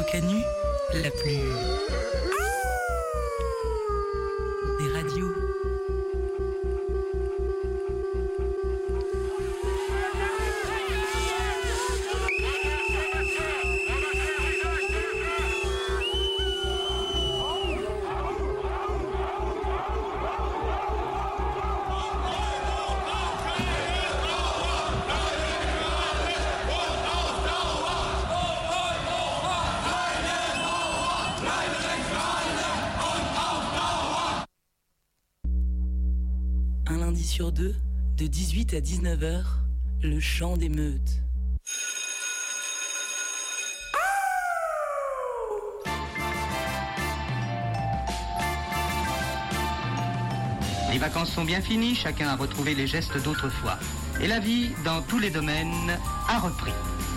Radio Canu, la plus... 18 à 19h, le chant des meutes. Les vacances sont bien finies, chacun a retrouvé les gestes d'autrefois. Et la vie, dans tous les domaines, a repris.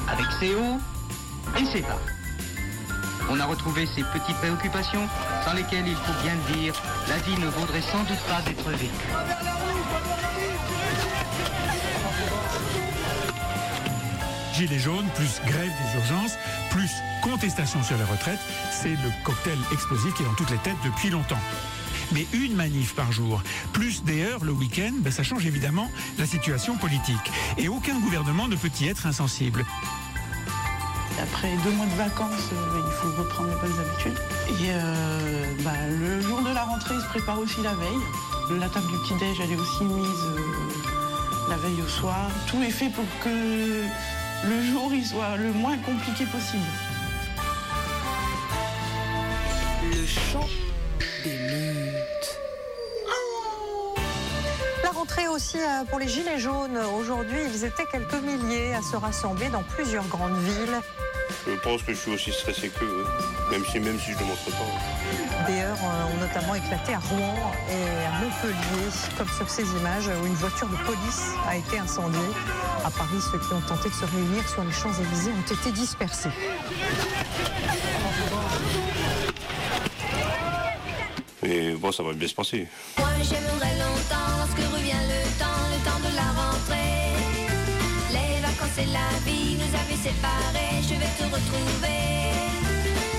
Avec ses hauts et ses bas. On a retrouvé ses petites préoccupations, sans lesquelles, il faut bien le dire, la vie ne vaudrait sans doute pas d'être vécue. Gilets jaunes, plus grève des urgences, plus contestation sur les retraites, c'est le cocktail explosif qui est dans toutes les têtes depuis longtemps. Mais une manif par jour, plus des heures le week-end, ben ça change évidemment la situation politique. Et aucun gouvernement ne peut y être insensible. Après deux mois de vacances, euh, il faut reprendre les bonnes habitudes. Et bah, le jour de la rentrée, il se prépare aussi la veille. La table du petit-déj, elle est aussi mise euh, la veille au soir. Tout est fait pour que il soit le moins compliqué possible. Le chant des meutes. La rentrée aussi euh, pour les Gilets jaunes. Aujourd'hui, ils étaient quelques milliers à se rassembler dans plusieurs grandes villes. Je pense que je suis aussi stressé qu'eux, même si, même si je ne montre pas. Des heures euh, ont notamment éclaté à Rouen et à Montpellier, comme sur ces images où une voiture de police a été incendiée. À Paris, ceux qui ont tenté de se réunir sur les Champs-Élysées ont été dispersés. Et bon, ça va bien se passer. Moi j'aimerais longtemps lorsque revient le temps, le temps de la rentrée. Et la vie nous avaient séparés, je vais te retrouver.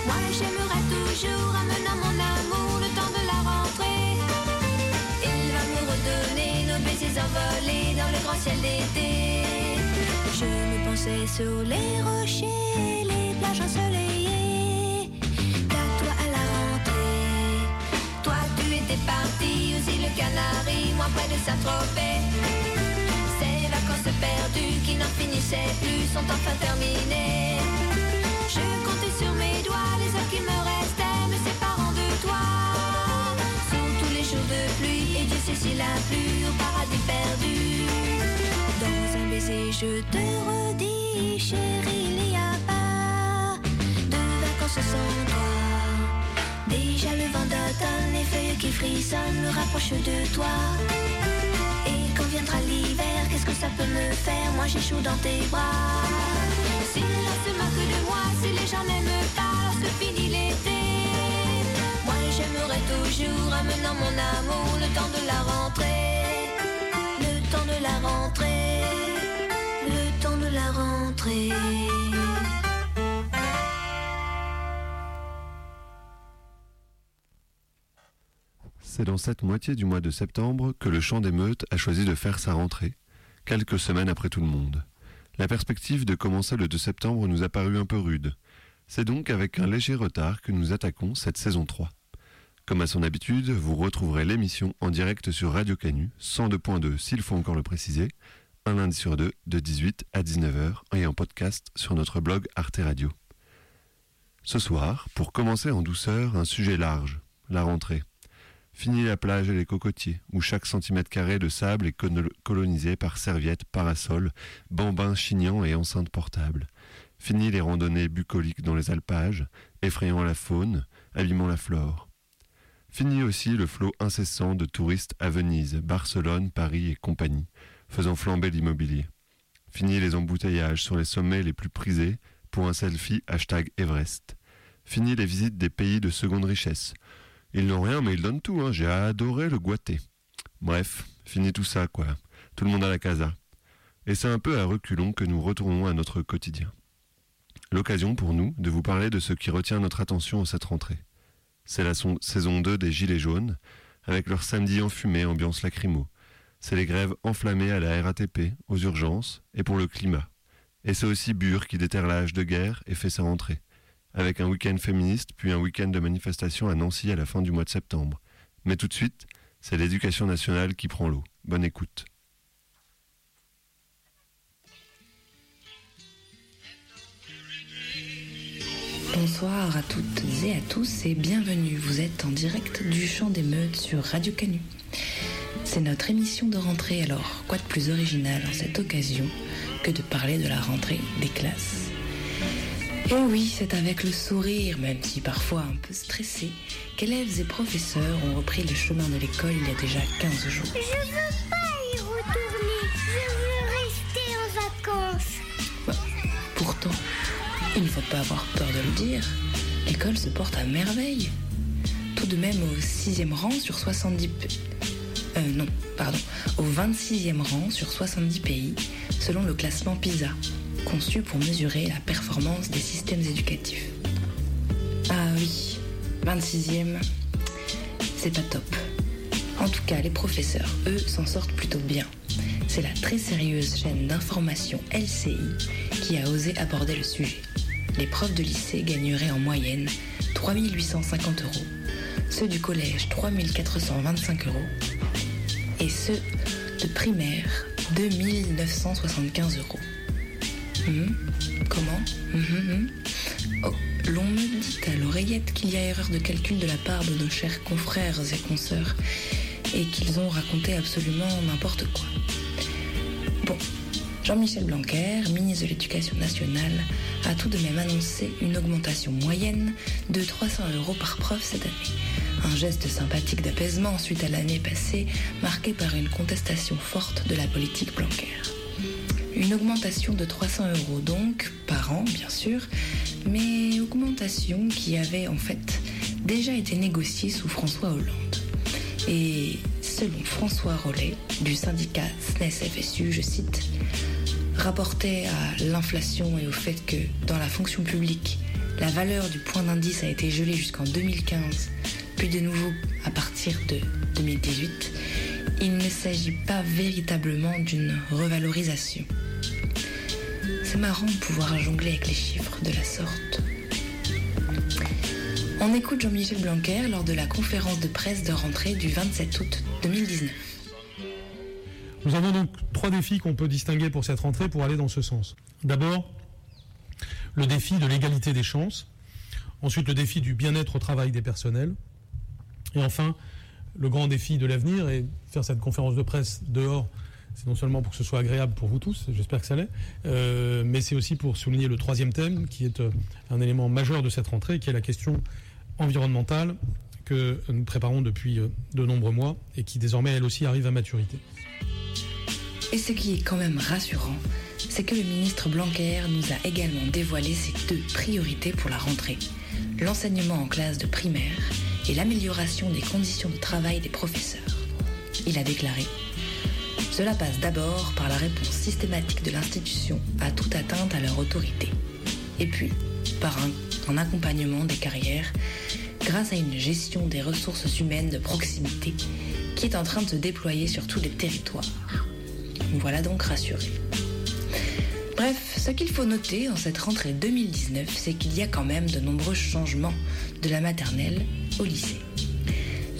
Moi j'aimerais toujours amener mon amour le temps de la rentrée. Il va nous redonner nos baisers envolés dans le grand ciel d'été. Je me pensais sur les rochers, les plages ensoleillées. Qu'à toi à la rentrée. Toi tu étais parti aux îles Canaries, moi près de Saint-Tropez. Vacances perdues qui n'en finissaient plus sont enfin terminées. Je comptais sur mes doigts les heures qui me restaient, me séparant de toi. Sous tous les jours de pluie, et Dieu sait s'il a plu au paradis perdu. Dans un baiser, je te redis, chérie, il n'y a pas de vacances sans toi. Déjà le vent d'automne, les feuilles qui frissonnent me rapprochent de toi. L'hiver, qu'est-ce que ça peut me faire? Moi j'ai chaud dans tes bras. Si l'on se moque de moi, si les gens n'aiment pas, se finit l'été. Moi j'aimerais toujours, amenant mon amour, le temps de la rentrée. C'est dans cette moitié du mois de septembre que le chant des meutes a choisi de faire sa rentrée, quelques semaines après tout le monde. La perspective de commencer le 2 septembre nous a paru un peu rude. C'est donc avec un léger retard que nous attaquons cette saison 3. Comme à son habitude, vous retrouverez l'émission en direct sur Radio Canu, 102.2 s'il faut encore le préciser, un lundi sur deux de 18 à 19h et en podcast sur notre blog Arte Radio. Ce soir, pour commencer en douceur, un sujet large, la rentrée. Fini la plage et les cocotiers, où chaque centimètre carré de sable est colo- colonisé par serviettes, parasols, bambins chignants et enceintes portables. Fini les randonnées bucoliques dans les alpages, effrayant la faune, abîmant la flore. Fini aussi le flot incessant de touristes à Venise, Barcelone, Paris et compagnie, faisant flamber l'immobilier. Fini les embouteillages sur les sommets les plus prisés pour un selfie hashtag Everest. Fini les visites des pays de seconde richesse. Ils n'ont rien mais ils donnent tout, hein. j'ai adoré le Guaté. Bref, fini tout ça quoi. Tout le monde à la casa. Et c'est un peu à reculons que nous retournons à notre quotidien. L'occasion pour nous de vous parler de ce qui retient notre attention en cette rentrée. C'est la saison 2 des Gilets jaunes, avec leur samedi enfumé ambiance lacrymo. C'est les grèves enflammées à la RATP, aux urgences et pour le climat. Et c'est aussi Bure qui déterre l'âge de guerre et fait sa rentrée, avec un week-end féministe puis un week-end de manifestation à Nancy à la fin du mois de septembre. Mais tout de suite, c'est l'éducation nationale qui prend l'eau. Bonne écoute. Bonsoir à toutes et à tous et bienvenue. Vous êtes en direct du Champ des Meutes sur Radio Canu. C'est notre émission de rentrée, alors quoi de plus original en cette occasion que de parler de la rentrée des classes? Et oui, c'est avec le sourire, même si parfois un peu stressé, qu'élèves et professeurs ont repris le chemin de l'école il y a déjà 15 jours. Je veux pas y retourner, je veux rester en vacances. Bah, pourtant, il ne faut pas avoir peur de le dire. L'école se porte à merveille. Tout de même au 6e rang sur 70 pays. Euh, non, pardon. Au 26e rang sur 70 pays, selon le classement PISA, conçu pour mesurer la performance des systèmes éducatifs. Ah oui, 26e, c'est pas top. En tout cas, les professeurs, eux, s'en sortent plutôt bien. C'est la très sérieuse chaîne d'information LCI qui a osé aborder le sujet les profs de lycée gagneraient en moyenne 3850 euros, ceux du collège 3425 euros et ceux de primaire 2975 euros. Hum, comment hum, hum, oh, L'on me dit à l'oreillette qu'il y a erreur de calcul de la part de nos chers confrères et consoeurs et qu'ils ont raconté absolument n'importe quoi. Bon, Jean-Michel Blanquer, ministre de l'Éducation nationale, a tout de même annoncé une augmentation moyenne de 300 euros par prof cette année. Un geste sympathique d'apaisement suite à l'année passée, marquée par une contestation forte de la politique Blanquer. Une augmentation de 300 euros donc, par an bien sûr, mais augmentation qui avait en fait déjà été négociée sous François Hollande. Et selon François Rollet, du syndicat SNES-FSU, je cite, rapportait à l'inflation et au fait que dans la fonction publique, la valeur du point d'indice a été gelée jusqu'en 2015, puis de nouveau à partir de 2018, il ne s'agit pas véritablement d'une revalorisation. C'est marrant de pouvoir jongler avec les chiffres de la sorte. On écoute Jean-Michel Blanquer lors de la conférence de presse de rentrée du 27 août 2019. Nous avons donc trois défis qu'on peut distinguer pour cette rentrée pour aller dans ce sens. D'abord, le défi de l'égalité des chances. Ensuite, le défi du bien-être au travail des personnels. Et enfin, le grand défi de l'avenir. Et faire cette conférence de presse dehors, c'est non seulement pour que ce soit agréable pour vous tous, j'espère que ça l'est, euh, mais c'est aussi pour souligner le troisième thème, qui est euh, un élément majeur de cette rentrée, qui est la question environnementale que nous préparons depuis euh, de nombreux mois et qui désormais, elle aussi, arrive à maturité. Et ce qui est quand même rassurant, c'est que le ministre Blanquer nous a également dévoilé ses deux priorités pour la rentrée. L'enseignement en classe de primaire et l'amélioration des conditions de travail des professeurs. Il a déclaré Cela passe d'abord par la réponse systématique de l'institution à toute atteinte à leur autorité. Et puis, par un, accompagnement des carrières grâce à une gestion des ressources humaines de proximité qui est en train de se déployer sur tous les territoires. Nous voilà donc rassurés. Bref, ce qu'il faut noter en cette rentrée 2019, c'est qu'il y a quand même de nombreux changements de la maternelle au lycée.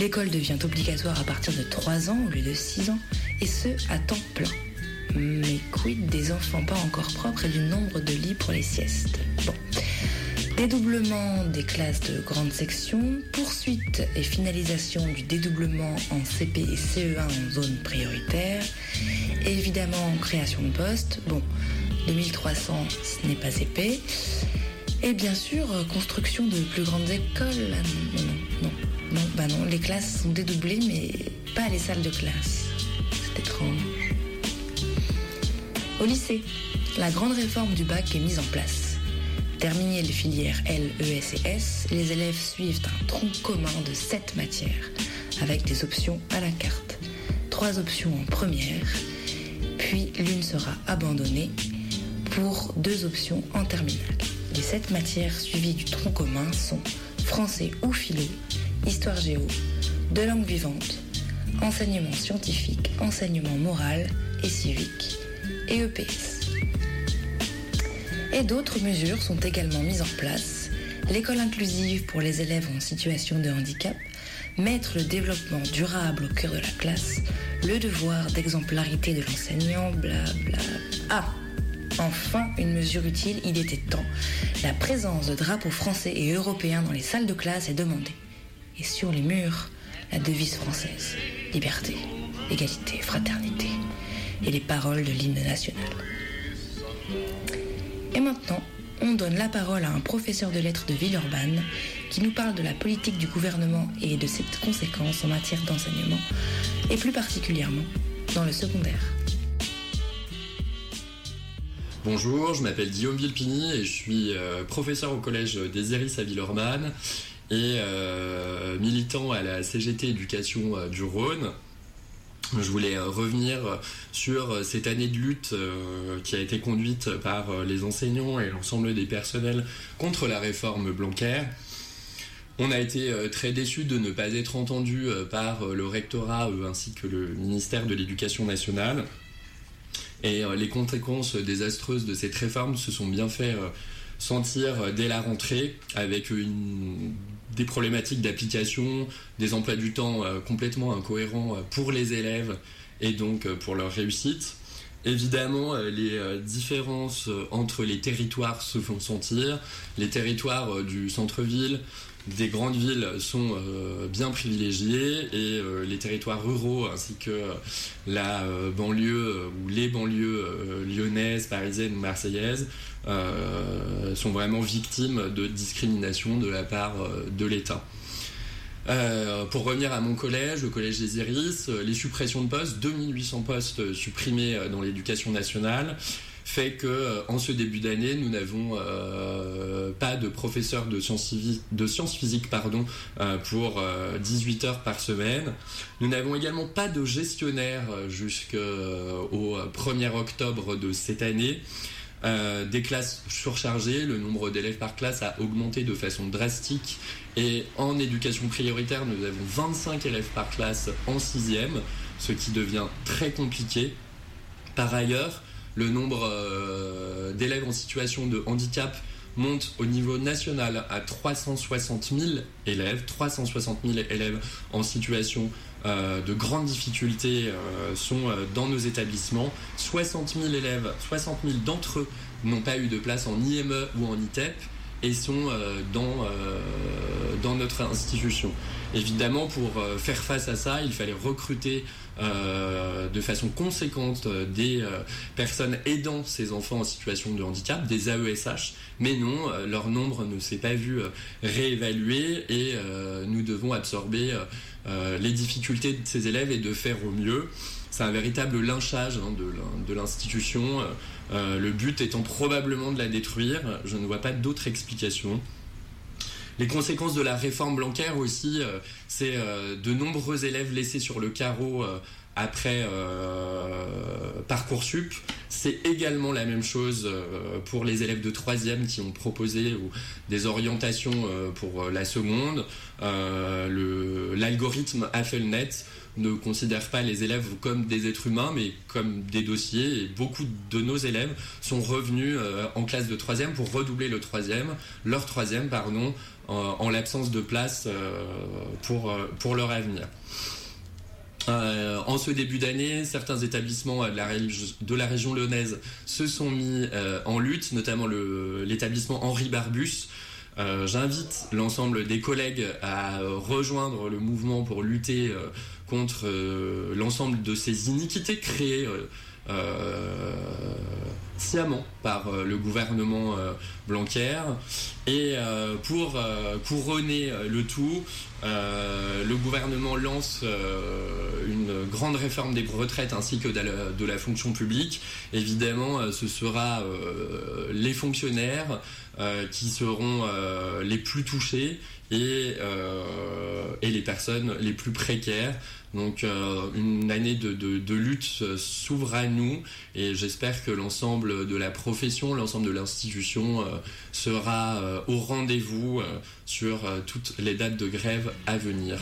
L'école devient obligatoire à partir de 3 ans au lieu de 6 ans, et ce, à temps plein. Mais quid des enfants pas encore propres et du nombre de lits pour les siestes? Bon. Dédoublement des classes de grande section, poursuite et finalisation du dédoublement en CP et CE1 en zone prioritaire, évidemment création de postes, bon, 2300 ce n'est pas épais, et bien sûr construction de plus grandes écoles, non, non, non, non, bah non, les classes sont dédoublées mais pas les salles de classe, c'est étrange. Au lycée, la grande réforme du bac est mise en place. Terminé les filières L, ES et S, les élèves suivent un tronc commun de 7 matières, avec des options à la carte. Trois options en première, puis l'une sera abandonnée pour deux options en terminale. Les sept matières suivies du tronc commun sont français ou philo, histoire géo, de langue vivante, enseignement scientifique, enseignement moral et civique, et EPS. Et d'autres mesures sont également mises en place. L'école inclusive pour les élèves en situation de handicap, mettre le développement durable au cœur de la classe, le devoir d'exemplarité de l'enseignant, bla bla. Ah Enfin, une mesure utile, il était temps. La présence de drapeaux français et européens dans les salles de classe est demandée. Et sur les murs, la devise française liberté, égalité, fraternité et les paroles de l'hymne national. Et maintenant, on donne la parole à un professeur de lettres de Villeurbanne qui nous parle de la politique du gouvernement et de ses conséquences en matière d'enseignement, et plus particulièrement dans le secondaire. Bonjour, je m'appelle Guillaume Villepini et je suis euh, professeur au collège des Iris à Villeurbanne et euh, militant à la CGT Éducation euh, du Rhône. Je voulais revenir sur cette année de lutte qui a été conduite par les enseignants et l'ensemble des personnels contre la réforme Blanquer. On a été très déçus de ne pas être entendus par le rectorat ainsi que le ministère de l'Éducation nationale. Et les conséquences désastreuses de cette réforme se sont bien fait sentir dès la rentrée avec une, des problématiques d'application, des emplois du temps complètement incohérents pour les élèves et donc pour leur réussite. Évidemment, les différences entre les territoires se font sentir. Les territoires du centre-ville, des grandes villes sont euh, bien privilégiés et euh, les territoires ruraux ainsi que euh, la banlieue ou les banlieues lyonnaises, parisiennes ou marseillaises sont vraiment victimes de discrimination de la part de l'État. pour revenir à mon collège, le collège des Iris, les suppressions de postes, 2800 postes supprimés dans l'éducation nationale, fait que en ce début d'année, nous n'avons pas de professeur de sciences, physiques pardon, pour 18 heures par semaine. Nous n'avons également pas de gestionnaire jusqu'au 1er octobre de cette année. Euh, des classes surchargées, le nombre d'élèves par classe a augmenté de façon drastique et en éducation prioritaire, nous avons 25 élèves par classe en sixième, ce qui devient très compliqué. Par ailleurs, le nombre d'élèves en situation de handicap monte au niveau national à 360 000 élèves. 360 000 élèves en situation de grandes difficultés sont dans nos établissements. 60 000 élèves, 60 000 d'entre eux n'ont pas eu de place en IME ou en ITEP et sont dans, dans notre institution. Évidemment, pour faire face à ça, il fallait recruter euh, de façon conséquente des euh, personnes aidant ces enfants en situation de handicap, des AESH, mais non, euh, leur nombre ne s'est pas vu réévaluer et nous devons absorber les difficultés de ces élèves et de faire au mieux. C'est un véritable lynchage hein, de l'institution, le but étant probablement de la détruire, je ne vois pas d'autre explication. Les conséquences de la réforme Blanquer aussi, c'est de nombreux élèves laissés sur le carreau après Parcoursup. C'est également la même chose pour les élèves de troisième qui ont proposé des orientations pour la seconde. L'algorithme AFELNET ne considère pas les élèves comme des êtres humains, mais comme des dossiers. Et beaucoup de nos élèves sont revenus en classe de troisième pour redoubler le troisième, leur troisième, pardon, en l'absence de place pour, pour leur avenir. Euh, en ce début d'année, certains établissements de la, région lyonnaise se sont mis euh, en lutte, notamment l'établissement Henri Barbus. Euh, J'invite l'ensemble des collègues à rejoindre le mouvement pour lutter contre l'ensemble de ces iniquités créées sciemment par le gouvernement Blanquer. Et pour couronner le tout, le gouvernement lance une grande réforme des retraites ainsi que de la, de la fonction publique. Évidemment, ce sera les fonctionnaires qui seront les plus touchés et, et les personnes les plus précaires. Donc une année de, lutte s'ouvre à nous et j'espère que l'ensemble de la profession, l'ensemble de l'institution euh, sera euh, au rendez-vous euh, sur euh, toutes les dates de grève à venir.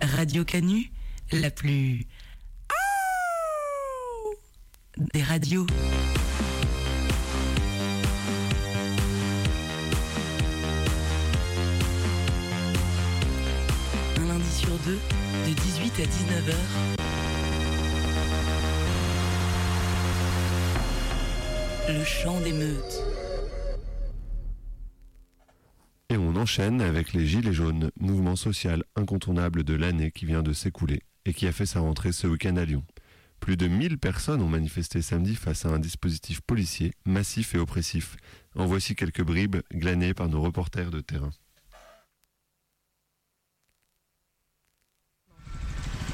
Radio Canu, la plus. des radios. Un lundi sur deux, de 18 à 19h. Le chant des meutes. Et on enchaîne avec les Gilets jaunes, mouvement social incontournable de l'année qui vient de s'écouler et qui a fait sa rentrée ce week-end à Lyon. Plus de 1000 personnes ont manifesté samedi face à un dispositif policier massif et oppressif. En voici quelques bribes glanées par nos reporters de terrain.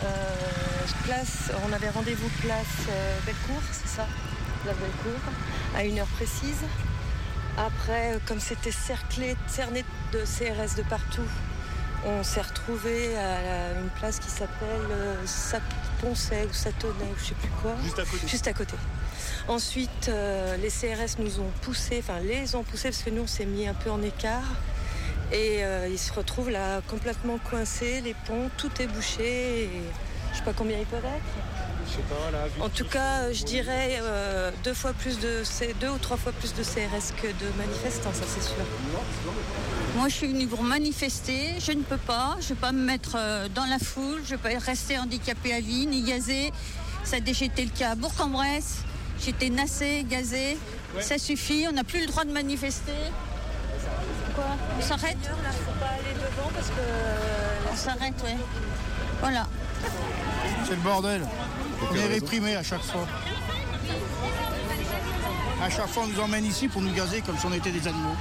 Euh, place, on avait rendez-vous place euh, Bellecour, c'est ça? La Bellecour, à une heure précise. Après, euh, comme c'était cerclé, cerné de CRS de partout, on s'est retrouvé à une place qui s'appelle euh, Saponçay ou Satonnet ou je sais plus quoi. Juste à côté. Juste à côté. Ensuite, euh, les CRS nous ont poussés, enfin les ont poussés parce que nous on s'est mis un peu en écart. Et euh, ils se retrouvent là complètement coincés, les ponts, tout est bouché. Et je sais pas combien ils peuvent être. En tout cas, euh, je dirais euh, deux fois plus de C- deux ou trois fois plus de CRS que de manifestants, ça c'est sûr. Moi, je suis venue pour manifester. Je ne peux pas. Je ne vais pas me mettre euh, dans la foule. Je ne vais pas rester handicapée à vie, ni gazée. Ça a déjà été le cas à Bourg-en-Bresse. J'étais nassée, gazée. Ça suffit. On n'a plus le droit de manifester. Quoi On s'arrête Là, faut pas aller devant parce que. On s'arrête, oui. Voilà. C'est le bordel. On est à chaque fois. À chaque fois, on nous emmène ici pour nous gazer comme si on était des animaux.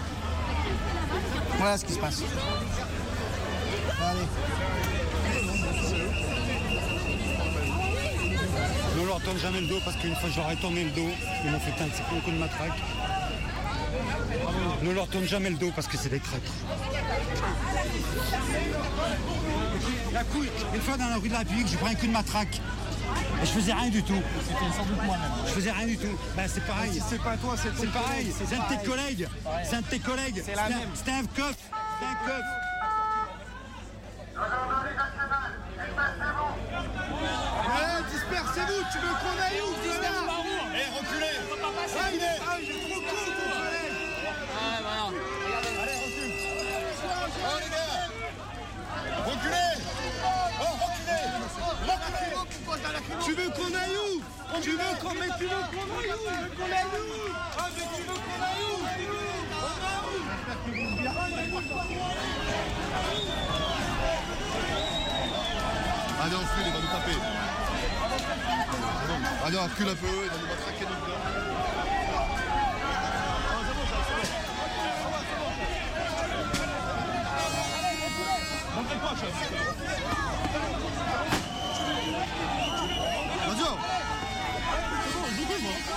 Voilà ce qui se passe. Allez. Ne leur tourne jamais le dos parce qu'une fois je leur ai tourné le dos, ils m'ont fait un petit coup de matraque. Ne leur tourne jamais le dos parce que c'est des traîtres. La couille, une fois dans la rue de la République, j'ai pris un coup de matraque. Et je faisais rien du tout. C'était sans doute moi-même. Je faisais rien du tout. Ben, c'est pareil. Si c'est pas toi, c'est ton C'est pareil. C'est un de tes collègues. C'est un de tes collègues. C'est la C'était un- même. C'était un coff. C'était Tu veux qu'on aille où Tu veux qu'on mais tu veux qu'on aille où Tu veux qu'on aille où Ah mais tu veux qu'on aille où On Ah non, recule, il va nous taper. Ah non, recule un peu, il va nous matraquer nous.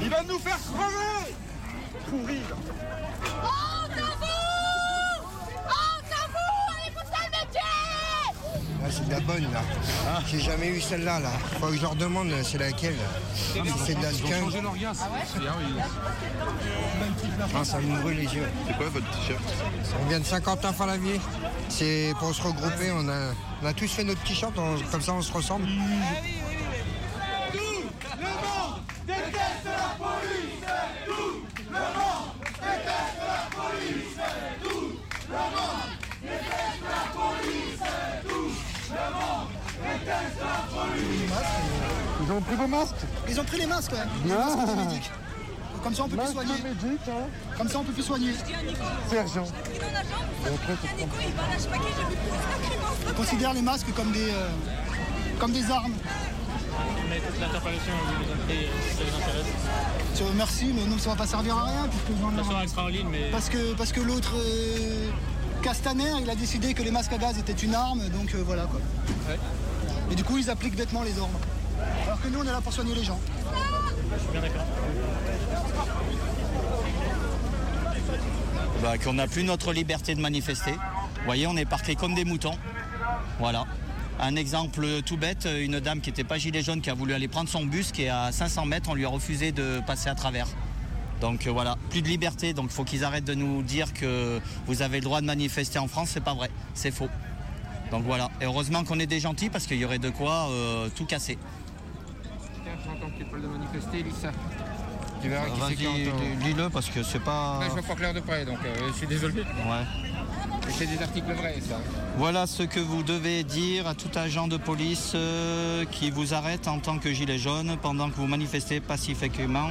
Il va nous faire crever Pourri Oh, vous Oh, vous Allez vous calmer Ah, c'est de la bonne là. J'ai jamais eu celle-là là. Faut que je leur demande c'est laquelle. Si c'est de la skunk. Ah, ça me brûle les yeux. C'est quoi votre t-shirt On vient de Saint-Quentin-Falavier. C'est pour se regrouper. On a, on a tous fait notre t-shirt, comme ça on se ressemble pris vos masques Ils ont pris les masques, ouais. Les Ah. masques. Comme ça, on peut plus soigner. médic, hein Comme ça, on peut plus soigner. Sergent. On considère les masques comme des, euh, comme des armes. Mais toute l'interpellation, vous nous appelez si ça vous intéresse. Euh, merci, mais nous, ça va pas servir à rien. Puisque j'en ai- Ça sera extra en ligne, mais. Parce que, parce que l'autre, euh, Castaner, il a décidé que les masques à gaz étaient une arme, donc euh, voilà quoi. Et du coup, ils appliquent bêtement les ordres. Alors que nous, on est là pour soigner les gens. Je suis bien d'accord. Bah, qu'on n'a plus notre liberté de manifester. Vous voyez, on est parqués comme des moutons. Voilà. Un exemple tout bête, une dame qui n'était pas gilet jaune qui a voulu aller prendre son bus qui est à 500 mètres, on lui a refusé de passer à travers. Donc euh, voilà, plus de liberté, donc il faut qu'ils arrêtent de nous dire que vous avez le droit de manifester en France, c'est pas vrai, c'est faux. Donc voilà, et heureusement qu'on est des gentils parce qu'il y aurait de quoi euh, tout casser. Que tu parles de manifester, lis ça. Tu verras qui c'est qui Vas-y, entend. lis-le parce que c'est pas... Là, je vois pas clair de près, donc euh, je suis désolé. Ouais. C'est des articles vrais, ça. Voilà ce que vous devez dire à tout agent de police euh, qui vous arrête en tant que gilet jaune pendant que vous manifestez pacifiquement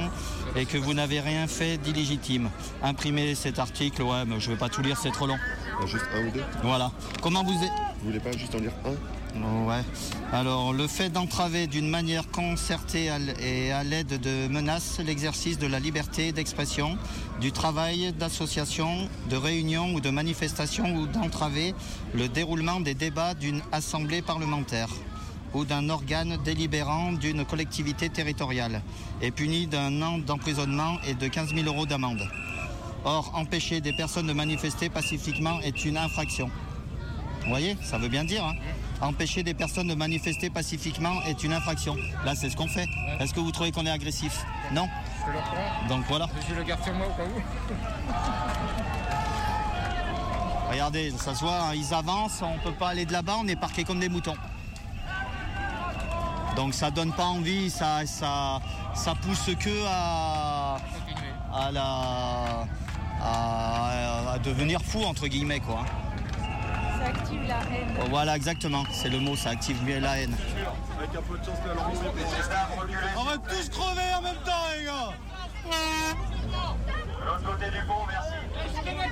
et que vous n'avez rien fait d'illégitime. Imprimez cet article, ouais, mais je vais pas tout lire, c'est trop long. Juste un ou deux Voilà. Comment vous êtes Vous voulez pas juste en lire un? Ouais. Alors, le fait d'entraver d'une manière concertée et à l'aide de menaces l'exercice de la liberté d'expression, du travail, d'association, de réunion ou de manifestation ou d'entraver le déroulement des débats d'une assemblée parlementaire ou d'un organe délibérant d'une collectivité territoriale est puni d'un an d'emprisonnement et de 15 000 euros d'amende. Or, empêcher des personnes de manifester pacifiquement est une infraction. Vous voyez, ça veut bien dire. hein. Empêcher des personnes de manifester pacifiquement est une infraction. Là, c'est ce qu'on fait. Est-ce que vous trouvez qu'on est agressif? Non Je le prends. Donc voilà. Je le garde sur moi au cas où. Regardez, ça se voit, hein, ils avancent, on peut pas aller de là-bas, on est parqués comme des moutons. Donc ça donne pas envie, ça, ça, ça pousse que à, à la, à, à devenir fou entre guillemets quoi. Ça active la haine. Oh, Voilà exactement, c'est le mot, ça active mieux la haine. Avec un peu de chance, alors On va tous crever en même temps, les gars L'autre côté du pont, merci.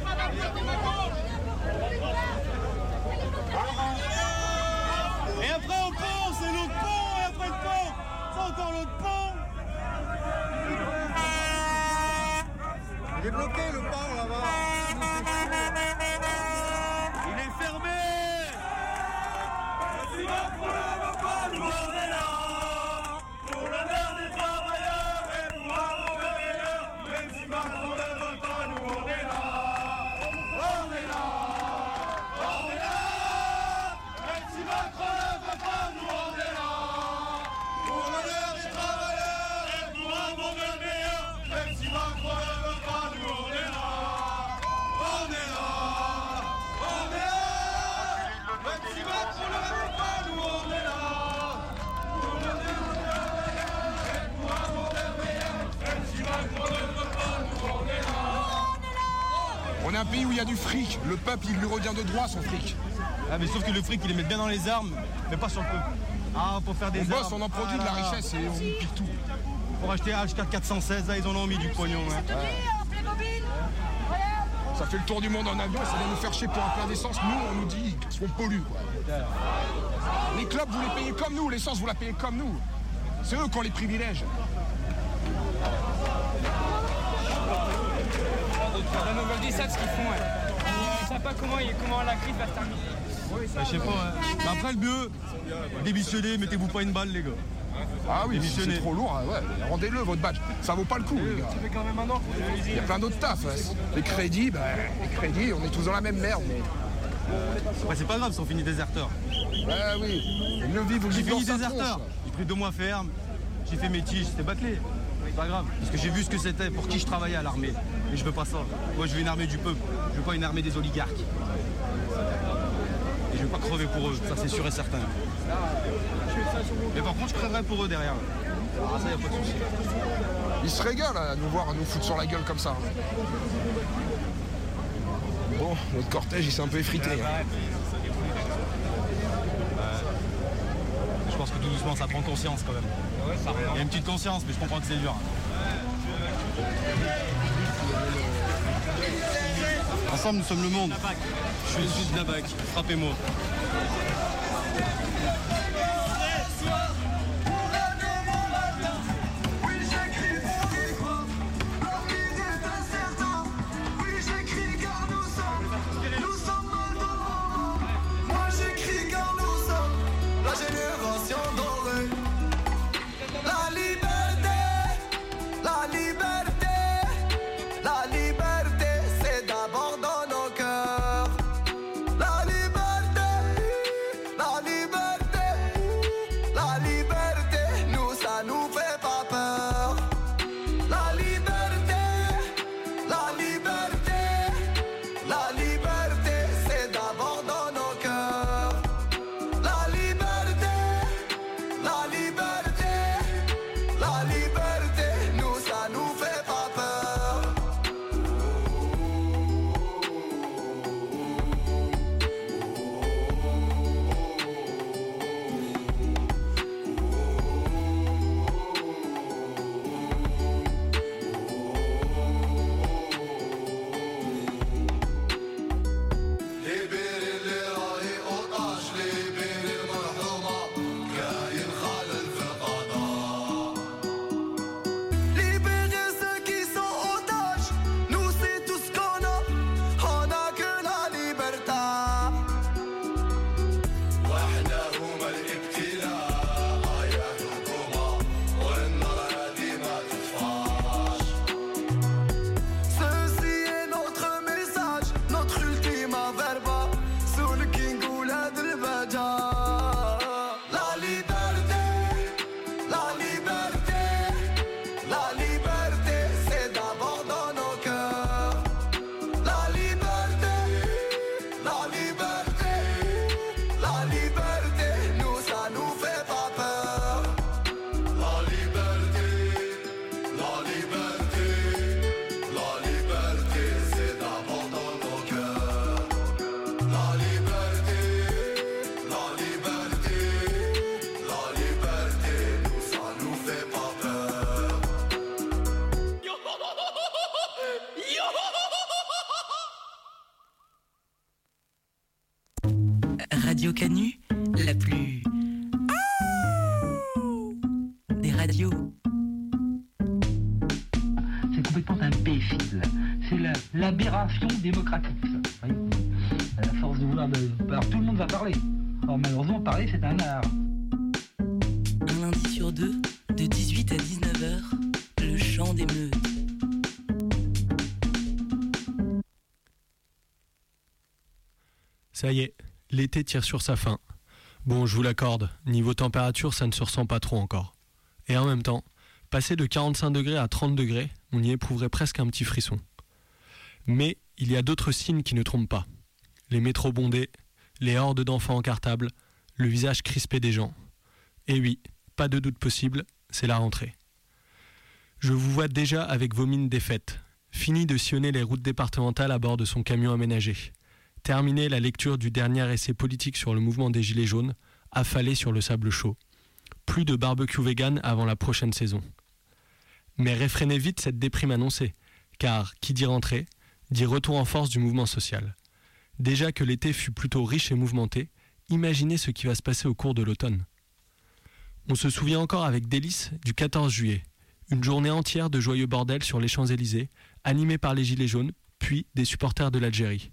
Fric. Le peuple, il lui revient de droit son fric. Ah mais sauf que le fric il les met bien dans les armes, mais pas sur le peuple. Ah pour faire des On bosse, on en produit Ah de la là. richesse et on pique tout. Pour acheter H4 416, là ils en ont mis du pognon. hein. Ça fait le tour du monde en avion, ça vient nous faire chier pour un plein d'essence. Nous, on nous dit qu'on pollue. Quoi. Les clubs, vous les payez comme nous, l'essence, vous la payez comme nous. C'est eux qui ont les privilèges. La nouvelle ils savent ce qu'ils font. ouais. Ils savent pas comment, comment la crise va se terminer. Bah, je sais pas. ouais. Mais après le mieux, démissionnez, mettez-vous pas une balle les gars. Ah oui, si c'est trop lourd, hein, ouais, rendez-le votre badge. Ça vaut pas le coup, les gars. Ça fait quand même un an. Il y a plein d'autres tafs. hein. Les crédits, bah, les crédits, on est tous dans la même merde. Mais... Ouais, c'est pas grave si on finit déserteur. Ouais, oui. Le vivre, J'ai fini déserteur. J'ai pris deux mois ferme. J'ai fait mes tiges, c'était bâclé. C'est pas grave. Parce que j'ai vu ce que c'était, pour qui je travaillais à l'armée. Et je veux pas ça. Moi, je veux une armée du peuple. Je veux pas une armée des oligarques. Et je veux pas crever pour eux, ça c'est sûr et certain. Mais par contre, je crèverai pour eux derrière. Ah, ça y a pas de souci. Ils se régalent à nous voir, à nous foutre sur la gueule comme ça. Bon, notre cortège, il s'est un peu effrité. hein. Je pense que tout doucement, ça prend conscience quand même. Il y a une petite conscience, mais je comprends que c'est dur. Ensemble, nous sommes le monde. Je suis issu de Nabac. Frappez-moi. Complètement imbécile. C'est la- l'aberration démocratique, ça. À la force de vouloir. de- Alors tout le monde va parler. Or malheureusement, parler, c'est un art. Un lundi sur deux, de 18 à 19h, le chant des meutes. Ça y est, l'été tire sur sa fin. Bon, je vous l'accorde, niveau température, ça ne se ressent pas trop encore. Et en même temps, passer de 45 degrés à 30 degrés, on y éprouverait presque un petit frisson. Mais il y a d'autres signes qui ne trompent pas. Les métros bondés, les hordes d'enfants en cartable, le visage crispé des gens. Et oui, pas de doute possible, c'est la rentrée. Je vous vois déjà avec vos mines défaites, fini de sillonner les routes départementales à bord de son camion aménagé terminé la lecture du dernier essai politique sur le mouvement des Gilets jaunes, affalé sur le sable chaud. Plus de barbecue vegan avant la prochaine saison. Mais réfrénez vite cette déprime annoncée, car qui dit rentrée, dit retour en force du mouvement social. Déjà que l'été fut plutôt riche et mouvementé, imaginez ce qui va se passer au cours de l'automne. On se souvient encore avec délice du 14 juillet, une journée entière de joyeux bordel sur les Champs-Élysées, animée par les Gilets jaunes, puis des supporters de l'Algérie.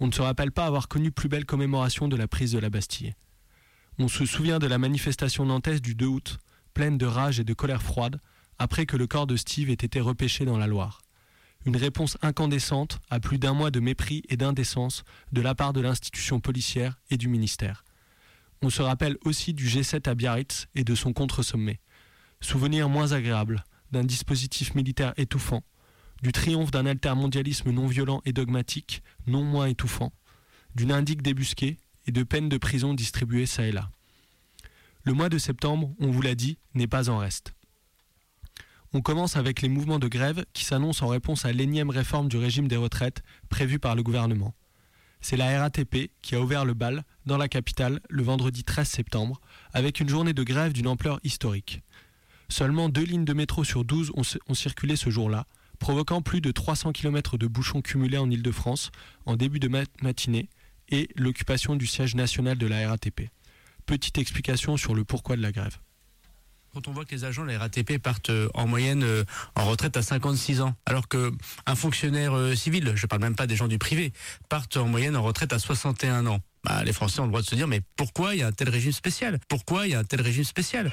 On ne se rappelle pas avoir connu plus belle commémoration de la prise de la Bastille. On se souvient de la manifestation nantaise du 2 août, pleine de rage et de colère froide, après que le corps de Steve ait été repêché dans la Loire. Une réponse incandescente à plus d'un mois de mépris et d'indécence de la part de l'institution policière et du ministère. On se rappelle aussi du G7 à Biarritz et de son contre-sommet. Souvenir moins agréable d'un dispositif militaire étouffant, du triomphe d'un altermondialisme non violent et dogmatique, non moins étouffant, d'une indique débusquée et de peines de prison distribuées çà et là. Le mois de septembre, on vous l'a dit, n'est pas en reste. On commence avec les mouvements de grève qui s'annoncent en réponse à l'énième réforme du régime des retraites prévue par le gouvernement. C'est la RATP qui a ouvert le bal dans la capitale le vendredi 13 septembre avec une journée de grève d'une ampleur historique. Seulement deux lignes de métro sur 12 ont, circulé ce jour-là, provoquant plus de 300 km de bouchons cumulés en Ile-de-France en début de mat- matinée et l'occupation du siège national de la RATP. Petite explication sur le pourquoi de la grève. Quand on voit que les agents de la RATP partent euh, en moyenne euh, en retraite à 56 ans, alors que un fonctionnaire euh, civil, je parle même pas des gens du privé, partent en moyenne en retraite à 61 ans, bah, les Français ont le droit de se dire mais pourquoi il y a un tel régime spécial? Pourquoi il y a un tel régime spécial?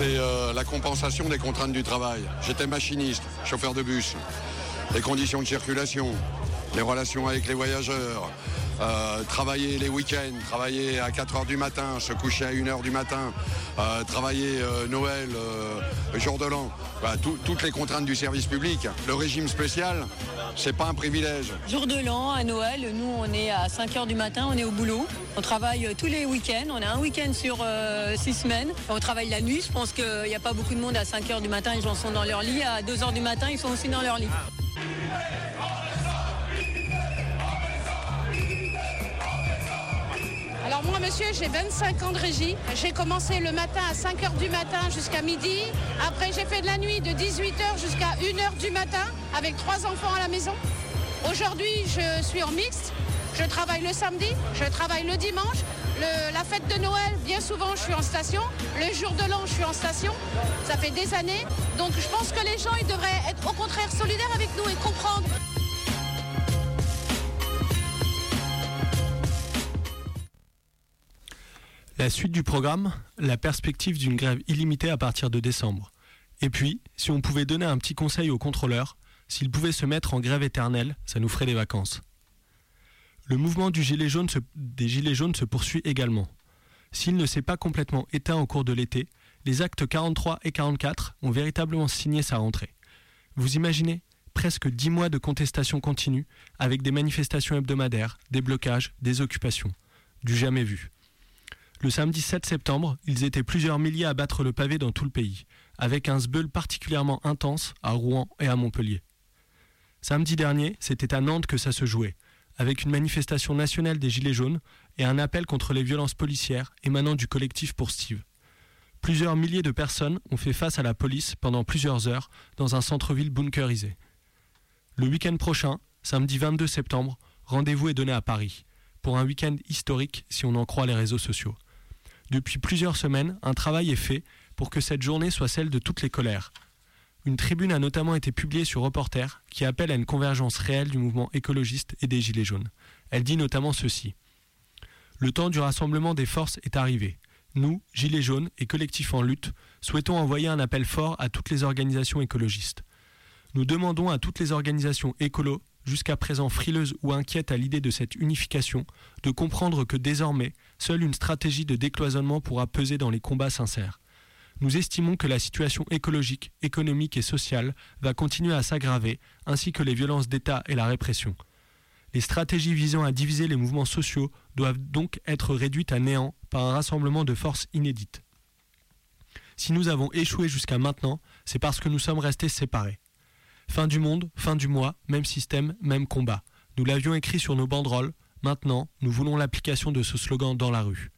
C'est euh, la compensation des contraintes du travail. J'étais machiniste, chauffeur de bus. Les conditions de circulation, les relations avec les voyageurs, euh, travailler les week-ends, travailler à 4 heures du matin, se coucher à 1 heure du matin, euh, travailler euh, Noël, jour de l'an, tout- toutes les contraintes du service public. Le régime spécial, c'est pas un privilège. Jour de l'an, à Noël, nous on est à 5h du matin, on est au boulot. On travaille tous les week-ends, on a un week-end sur 6 semaines. On travaille la nuit, je pense qu'il n'y a pas beaucoup de monde à 5h du matin, les gens sont dans leur lit. À 2h du matin, ils sont aussi dans leur lit. Moi, monsieur, j'ai 25 ans de régie. J'ai commencé le matin à 5 h du matin jusqu'à midi. Après, j'ai fait de la nuit de 18 h jusqu'à 1 h du matin avec trois enfants à la maison. Aujourd'hui, je suis en mixte. Je travaille le samedi, je travaille le dimanche. La fête de Noël, bien souvent, je suis en station. Le jour de l'an, je suis en station. Ça fait des années. Donc, je pense que les gens, ils devraient être au contraire solidaires avec nous et comprendre. La suite du programme, la perspective d'une grève illimitée à partir de décembre. Et puis, si on pouvait donner un petit conseil aux contrôleurs, s'ils pouvaient se mettre en grève éternelle, ça nous ferait des vacances. Le mouvement des Gilets jaunes se poursuit également. S'il ne s'est pas complètement éteint au cours de l'été, les actes 43 et 44 ont véritablement signé sa rentrée. Vous imaginez Presque dix mois de contestation continue, avec des manifestations hebdomadaires, des blocages, des occupations. Du jamais vu. Le samedi 7 septembre, ils étaient plusieurs milliers à battre le pavé dans tout le pays, avec un sbeul particulièrement intense à Rouen et à Montpellier. Samedi dernier, c'était à Nantes que ça se jouait, avec une manifestation nationale des Gilets jaunes et un appel contre les violences policières émanant du collectif pour Steve. Plusieurs milliers de personnes ont fait face à la police pendant plusieurs heures dans un centre-ville bunkerisé. Le week-end prochain, samedi 22 septembre, rendez-vous est donné à Paris, pour un week-end historique si on en croit les réseaux sociaux. Depuis plusieurs semaines, un travail est fait pour que cette journée soit celle de toutes les colères. Une tribune a notamment été publiée sur Reporter qui appelle à une convergence réelle du mouvement écologiste et des Gilets jaunes. Elle dit notamment ceci. Le temps du rassemblement des forces est arrivé. Nous, Gilets jaunes et collectifs en lutte, souhaitons envoyer un appel fort à toutes les organisations écologistes. Nous demandons à toutes les organisations écolo, jusqu'à présent frileuses ou inquiètes à l'idée de cette unification, de comprendre que désormais, seule une stratégie de décloisonnement pourra peser dans les combats sincères. Nous estimons que la situation écologique, économique et sociale va continuer à s'aggraver, ainsi que les violences d'État et la répression. Les stratégies visant à diviser les mouvements sociaux doivent donc être réduites à néant par un rassemblement de forces inédites. Si nous avons échoué jusqu'à maintenant, c'est parce que nous sommes restés séparés. Fin du monde, fin du mois, même système, même combat. Nous l'avions écrit sur nos banderoles, maintenant nous voulons l'application de ce slogan dans la rue.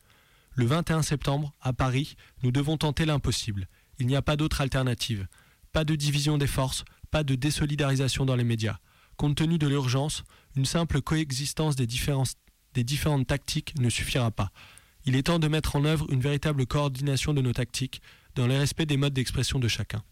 Le 21 septembre, à Paris, nous devons tenter l'impossible. Il n'y a pas d'autre alternative. Pas de division des forces, pas de désolidarisation dans les médias. Compte tenu de l'urgence, une simple coexistence des, différentes tactiques ne suffira pas. Il est temps de mettre en œuvre une véritable coordination de nos tactiques dans le respect des modes d'expression de chacun.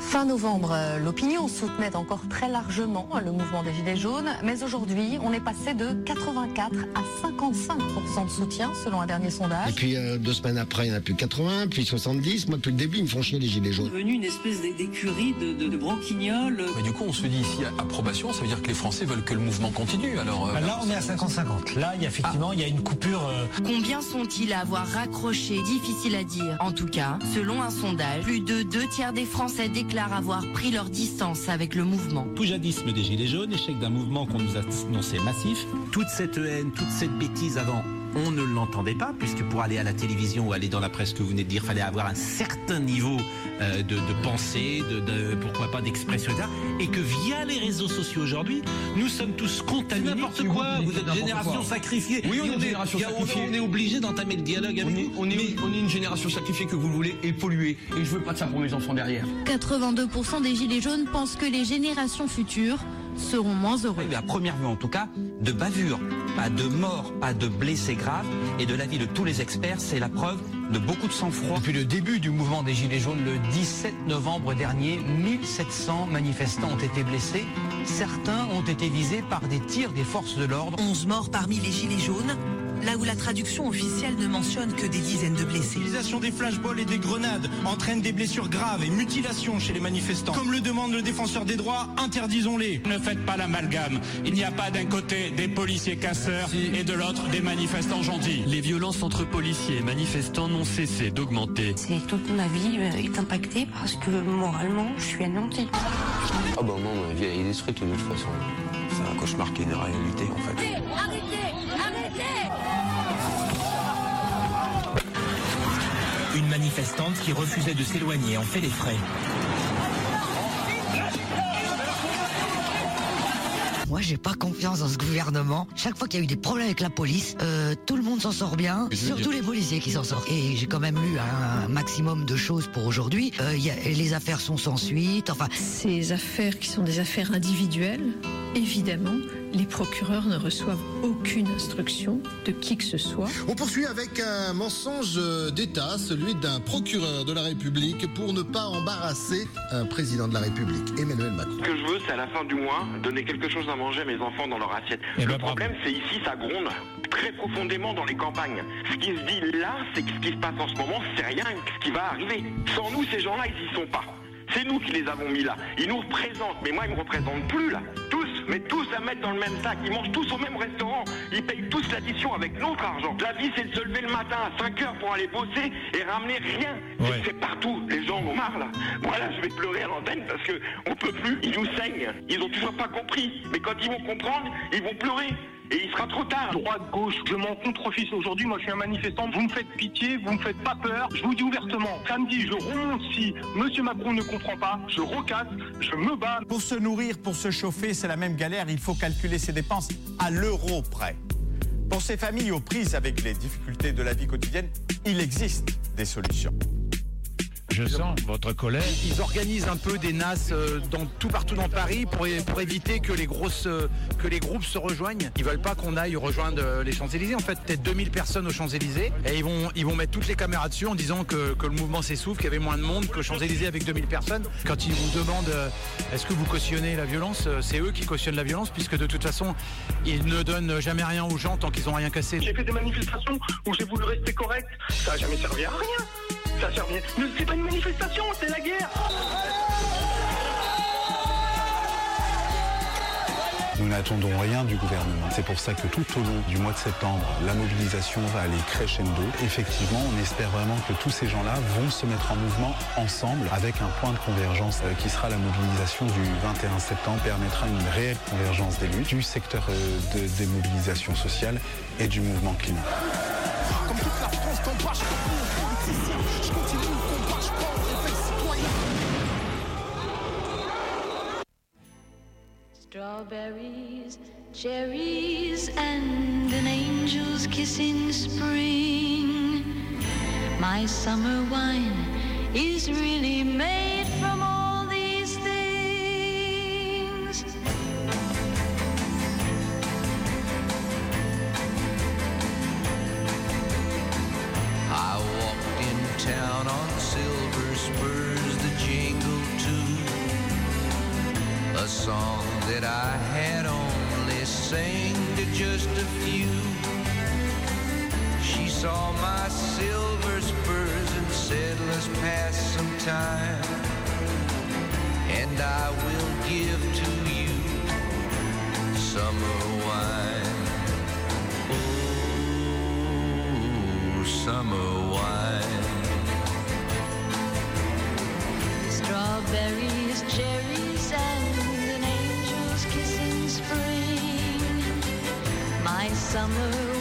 Fin novembre, euh, l'opinion soutenait encore très largement le mouvement des Gilets jaunes, mais aujourd'hui, on est passé de 84 à 55% de soutien selon un dernier sondage. Et puis euh, deux semaines après, il n'y en a plus 80, puis 70. Moi, depuis le début, ils me font chier les gilets jaunes. devenu une espèce d'é- d'écurie de, de, de branquignoles. Mais du coup, on se dit ici approbation, ça veut dire que les Français veulent que le mouvement continue. Alors, euh, Là, on est à 50-50. Là, il y a effectivement, il y a une coupure. euh, Combien sont-ils à avoir raccroché? Difficile à dire. En tout cas, selon un sondage, plus de deux tiers des Français déclarent avoir pris leur distance avec le mouvement. Poujadisme des Gilets jaunes, échec d'un mouvement qu'on nous a annoncé massif. Toute cette haine, toute cette bêtise avant, on ne l'entendait pas, puisque pour aller à la télévision ou aller dans la presse que vous venez de dire, fallait avoir un certain niveau euh, de, de pensée, de, de- pourquoi pas d'expression, etc. Et que via les réseaux sociaux aujourd'hui, nous sommes tous contaminés. N'importe quoi, vous êtes n'importe génération quoi. sacrifiée. Oui, on est Et une génération il a- on- sacrifiée. On est obligé d'entamer le dialogue avec vous. on est, on est une génération sacrifiée que vous voulez et polluée. Et je veux pas de ça pour mes enfants derrière. 82% des Gilets jaunes pensent que les générations futures seront moins heureux. À première vue en tout cas, de bavure, pas de mort, pas de blessés graves. Et de l'avis de tous les experts, c'est la preuve de beaucoup de sang-froid. Depuis le début du mouvement des Gilets jaunes, le 17 novembre dernier, 1700 manifestants ont été blessés. Certains ont été visés par des tirs des forces de l'ordre. 11 morts parmi les Gilets jaunes, là où la traduction officielle ne mentionne que des dizaines de blessés. L'utilisation des flashballs et des grenades entraîne des blessures graves et mutilations chez les manifestants. Comme le demande le défenseur des droits, interdisons-les. Ne faites pas l'amalgame. Il n'y a pas d'un côté des policiers casseurs et de l'autre des manifestants gentils. Les violences entre policiers et manifestants n'ont cessé d'augmenter. C'est toute ma vie euh, est impactée parce que moralement, je suis anéantie. Ah bah non, ma vie elle est détruite de toute façon. C'est un cauchemar qui est une réalité en fait. Arrêtez Arrêtez manifestante qui refusait de s'éloigner en fait les frais. Moi, j'ai pas confiance dans ce gouvernement. Chaque fois qu'il y a eu des problèmes avec la police, euh, tout le monde s'en sort bien, surtout les policiers qui s'en sortent. Et j'ai quand même lu un maximum de choses pour aujourd'hui. Euh, les affaires sont sans suite. Enfin, Ces affaires qui sont des affaires individuelles, évidemment, les procureurs ne reçoivent aucune instruction de qui que ce soit. On poursuit avec un mensonge d'État, celui d'un procureur de la République pour ne pas embarrasser un président de la République, Emmanuel Macron. Ce que je veux, c'est à la fin du mois donner quelque chose à manger à mes enfants dans leur assiette. Eh le ben, problème, c'est ici, ça gronde très profondément dans les campagnes. Ce qui se dit là, c'est que ce qui se passe en ce moment, c'est rien que ce qui va arriver. Sans nous, ces gens-là, ils y sont pas. C'est nous qui les avons mis là. Ils nous représentent, mais moi, ils me représentent plus là. Tous, mais tous à mettre dans le même sac. Ils mangent tous au même restaurant. Ils payent tous l'addition avec notre argent. La vie, c'est de se lever le matin à 5 heures pour aller bosser et ramener rien. C'est- C'est partout. Les gens en ont marre là. Moi là, je vais pleurer à l'antenne parce que on peut plus. Ils nous saignent. Ils ont toujours pas compris. Mais quand ils vont comprendre, ils vont pleurer. Et il sera trop tard. Droite, gauche, je m'en contrefisse aujourd'hui. Moi, je suis un manifestant. Vous me faites pitié, vous me faites pas peur. Je vous dis ouvertement, samedi, je remonte si Monsieur Macron ne comprend pas. Je recasse, je me bats. Pour se nourrir, pour se chauffer, c'est la même galère. Il faut calculer ses dépenses à l'euro près. Pour ces familles aux prises avec les difficultés de la vie quotidienne, il existe des solutions. Je sens votre colère. Ils organisent un peu des NAS euh, dans, tout partout dans Paris pour, éviter que les, grosses, euh, que les groupes se rejoignent. Ils veulent pas qu'on aille rejoindre euh, les Champs-Élysées. En fait, peut-être 2000 personnes aux Champs-Élysées. Et ils vont, ils vont mettre toutes les caméras dessus en disant que, que le mouvement s'essouffle, qu'il y avait moins de monde que Champs-Élysées avec 2000 personnes. Quand ils vous demandent est-ce que vous cautionnez la violence, c'est eux qui cautionnent la violence puisque de toute façon, ils ne donnent jamais rien aux gens tant qu'ils ont rien cassé. J'ai fait des manifestations où j'ai voulu rester correct. Ça n'a jamais servi à rien. Ça c'est pas une manifestation, c'est la guerre. Nous n'attendons rien du gouvernement. C'est pour ça que tout au long du mois de septembre, la mobilisation va aller crescendo. Effectivement, on espère vraiment que tous ces gens-là vont se mettre en mouvement ensemble avec un point de convergence euh, qui sera la mobilisation du 21 septembre, permettra une réelle convergence des luttes du secteur euh, de- des mobilisations sociales et du mouvement climat. Comme toute la France politiciens. Je continue le combat, je prends le réveil citoyen. Strawberries, cherries, and an angel's kiss in spring. My summer wine is really made summer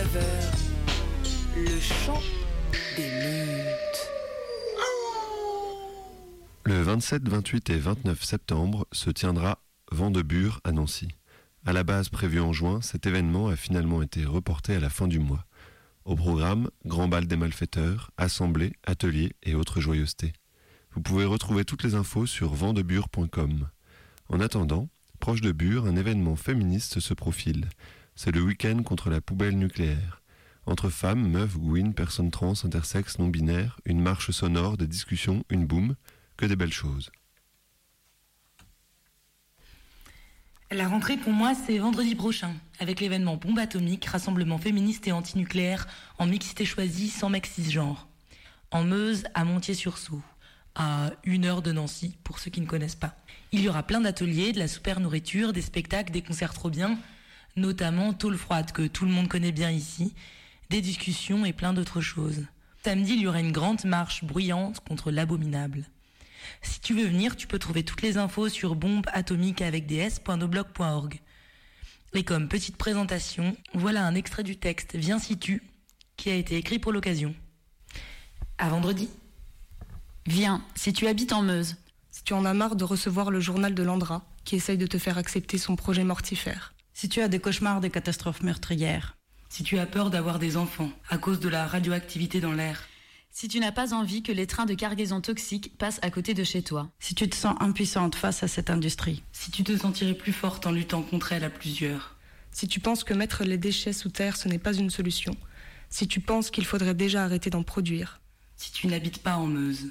19h. Le chant des minutes. Le 27, 28 et 29 septembre se tiendra Vent à Nancy. À la base prévu en juin, cet événement a finalement été reporté à la fin du mois. Au programme, grand bal des malfaiteurs, assemblées, ateliers et autres joyeusetés. Vous pouvez retrouver toutes les infos sur ventdebure.com. En attendant, proche de Bure, un événement féministe se profile. C'est le week-end contre la poubelle nucléaire. Entre femmes, meufs, gouines, personnes trans, intersexes, non-binaires, une marche sonore, des discussions, une boum, que des belles choses. La rentrée pour moi, c'est vendredi prochain, avec l'événement Bombe Atomique, rassemblement féministe et antinucléaire en mixité choisie sans mec cisgenre. En Meuse, à Montier-sur-Sault, à une heure de Nancy, pour ceux qui ne connaissent pas. Il y aura plein d'ateliers, de la super nourriture, des spectacles, des concerts trop bien, notamment Tôle Froide, que tout le monde connaît bien ici, des discussions et plein d'autres choses. Samedi, il y aura une grande marche bruyante contre l'abominable. Si tu veux venir, tu peux trouver toutes les infos sur bombeatomique avec des s.noblog.org. Et comme petite présentation, voilà un extrait du texte Viens si tu, qui a été écrit pour l'occasion. À vendredi. Viens, si tu habites en Meuse. Si tu en as marre de recevoir le journal de Landra, qui essaye de te faire accepter son projet mortifère. Si tu as des cauchemars des catastrophes meurtrières. Si tu as peur d'avoir des enfants à cause de la radioactivité dans l'air. Si tu n'as pas envie que les trains de cargaison toxiques passent à côté de chez toi. Si tu te sens impuissante face à cette industrie. Si tu te sentirais plus forte en luttant contre elle à plusieurs. Si tu penses que mettre les déchets sous terre, ce n'est pas une solution. Si tu penses qu'il faudrait déjà arrêter d'en produire. Si tu n'habites pas en Meuse.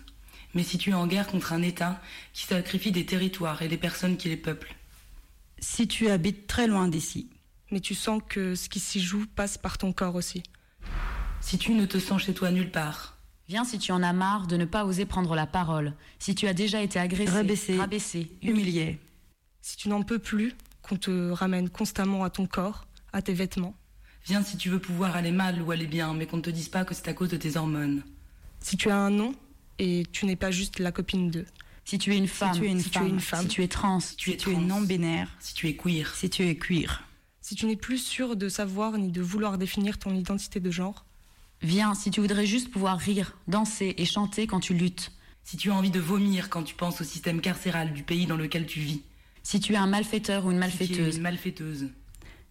Mais si tu es en guerre contre un État qui sacrifie des territoires et des personnes qui les peuplent. Si tu habites très loin d'ici. Mais tu sens que ce qui s'y joue passe par ton corps aussi. Si tu ne te sens chez toi nulle part. Viens si tu en as marre de ne pas oser prendre la parole, si tu as déjà été agressé, rabaissé, rabaissé humilié. Si tu n'en peux plus qu'on te ramène constamment à ton corps, à tes vêtements. Viens si tu veux pouvoir aller mal ou aller bien, mais qu'on ne te dise pas que c'est à cause de tes hormones. Si tu as un nom et tu n'es pas juste la copine d'eux. Si tu es une femme, si tu es une, si femme, tu es, une femme, si tu es trans, si tu es, non-binaire, si tu es queer, si tu es queer. Si tu n'es plus sûr de savoir ni de vouloir définir ton identité de genre. Viens si tu voudrais juste pouvoir rire, danser et chanter quand tu luttes. Si tu as envie de vomir quand tu penses au système carcéral du pays dans lequel tu vis. Si tu es un malfaiteur ou une malfaiteuse. Si tu es une malfaiteuse.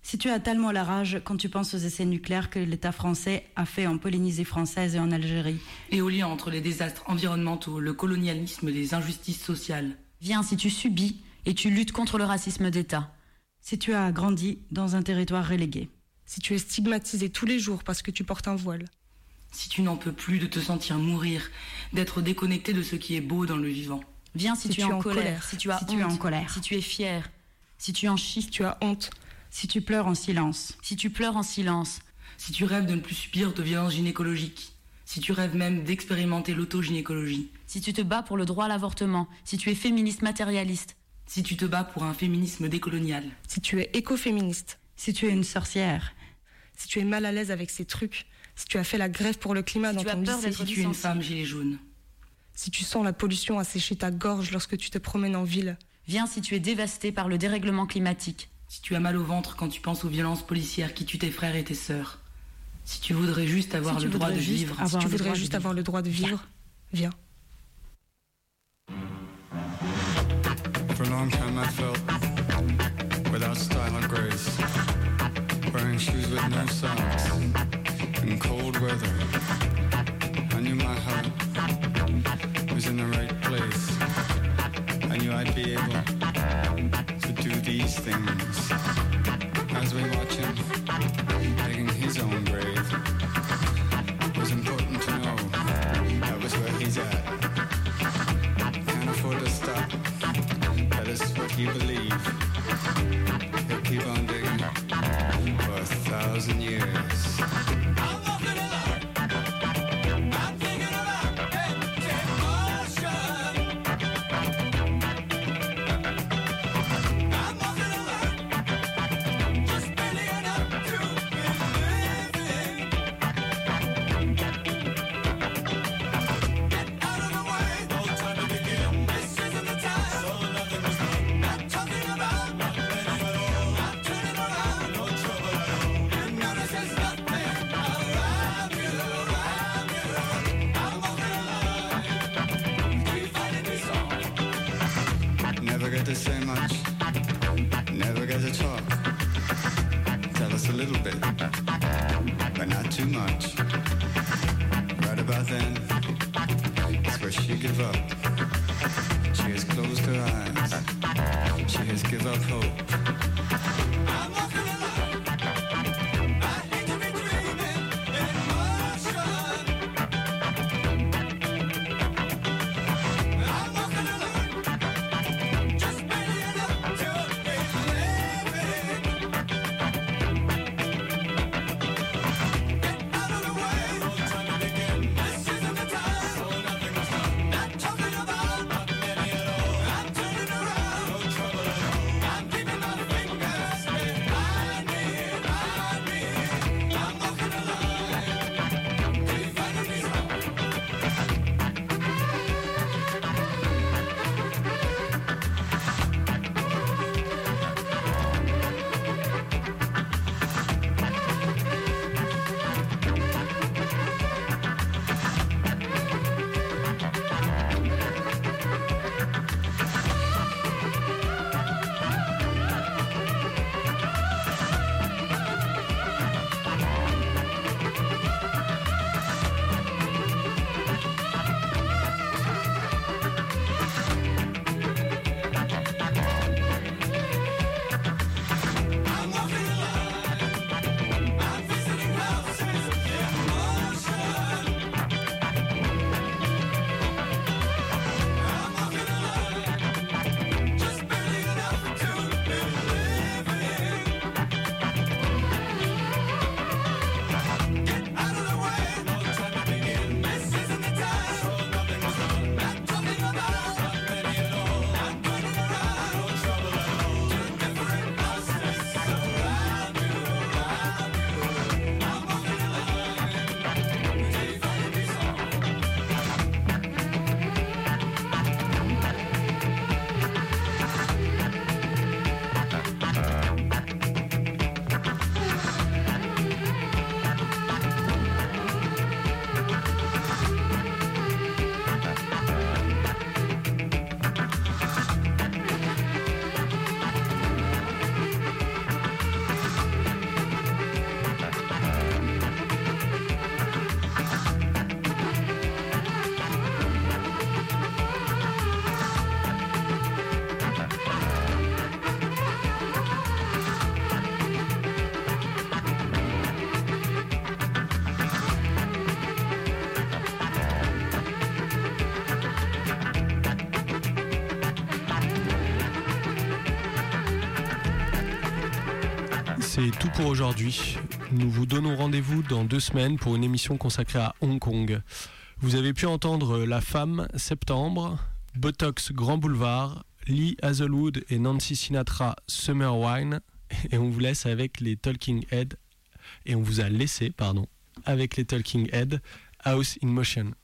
Si tu as tellement la rage quand tu penses aux essais nucléaires que l'État français a fait en Polynésie française et en Algérie. Et au lien entre les désastres environnementaux, le colonialisme et les injustices sociales. Viens si tu subis et tu luttes contre le racisme d'État. Si tu as grandi dans un territoire relégué. Si tu es stigmatisé tous les jours parce que tu portes un voile. Si tu n'en peux plus de te sentir mourir, d'être déconnecté de ce qui est beau dans le vivant. Viens si, Si tu es en, colère, si tu as si honte, tu es en colère, si tu es fier, si tu en chies, Si tu as honte, si tu pleures en silence, si tu pleures en silence, Si tu rêves de ne plus subir de violences gynécologiques. Si tu rêves même d'expérimenter l'autogynécologie. si tu te bats pour le droit à l'avortement, si tu es féministe matérialiste, Si tu te bats pour un féminisme décolonial. si tu es écoféministe, si tu es une sorcière, si tu es mal à l'aise avec ces trucs, si tu as fait la grève pour le climat Si dans tu as ton peur lycée, d'être Si tu es une femme gilet jaune. si tu sens la pollution assécher ta gorge lorsque tu te promènes en ville, viens si tu es dévasté par le dérèglement climatique, Si tu as mal au ventre quand tu penses aux violences policières qui tuent tes frères et tes sœurs. Si tu voudrais juste avoir Si le droit de vivre. avoir si tu voudrais juste vivre. avoir le droit de vivre, viens. For a long time I felt without style or grace, wearing shoes with no socks in cold weather. I knew my heart was in the right place. I knew I'd be able these things. As we watch him digging his own grave, it was important to know that was where he's at. Can't afford to stop. That is what you believe. He'll keep on digging for a thousand years. much. Never get to talk. Tell us a little bit, but not too much. Right about then, that's where she gave up. She has closed her eyes. She has given up hope. C'est tout pour aujourd'hui. Nous vous donnons rendez-vous dans deux semaines pour une émission consacrée à Hong Kong. Vous avez pu entendre La Femme, Septembre, Botox, Grand Boulevard, Lee Hazelwood et Nancy Sinatra, Summer Wine. Et on vous laisse avec les Talking Head. Et on vous a laissé, pardon, avec les Talking Head, House in Motion.